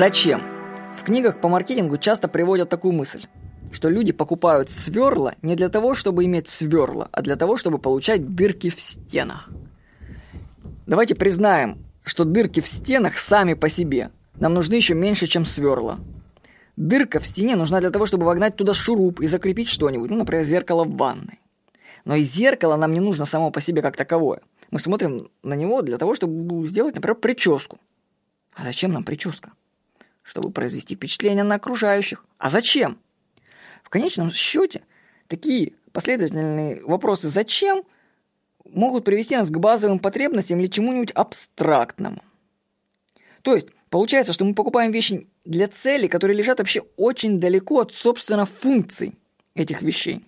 Зачем? В книгах по маркетингу часто приводят такую мысль, что люди покупают сверла не для того, чтобы иметь сверла, а для того, чтобы получать дырки в стенах. Давайте признаем, что дырки в стенах сами по себе нам нужны еще меньше, чем сверла. Дырка в стене нужна для того, чтобы вогнать туда шуруп и закрепить что-нибудь, ну, например, зеркало в ванной. Но и зеркало нам не нужно само по себе как таковое. Мы смотрим на него для того, чтобы сделать, например, прическу. А зачем нам прическа? Чтобы произвести впечатление на окружающих. А зачем? В конечном счете, такие последовательные вопросы «зачем» могут привести нас к базовым потребностям или чему-нибудь абстрактному. То есть, получается, что мы покупаем вещи для целей, которые лежат вообще очень далеко от, собственно, функций этих вещей.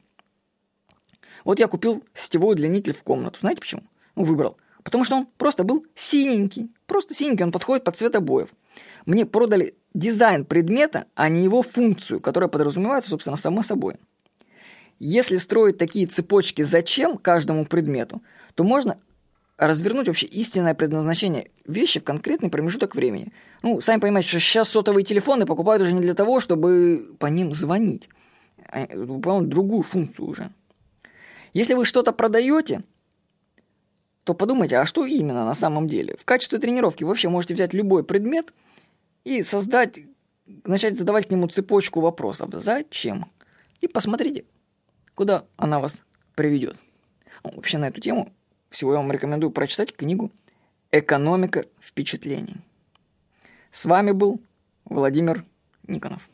Вот я купил сетевой удлинитель в комнату. Знаете почему? Ну, выбрал. Потому что он просто был синенький. Просто синенький, он подходит под цвет обоев. Мне продали дизайн предмета, а не его функцию, которая подразумевается, собственно, само собой. Если строить такие цепочки зачем каждому предмету, то можно развернуть вообще истинное предназначение вещи в конкретный промежуток времени. Ну, сами понимаете, что сейчас сотовые телефоны покупают уже не для того, чтобы по ним звонить, а выполняют другую функцию уже. Если вы что-то продаете, то подумайте, а что именно на самом деле? В качестве тренировки вы вообще можете взять любой предмет и создать, начать задавать к нему цепочку вопросов. Зачем? И посмотрите, куда она вас приведет. Ну, вообще на эту тему всего я вам рекомендую прочитать книгу «Экономика впечатлений». С вами был Владимир Никонов.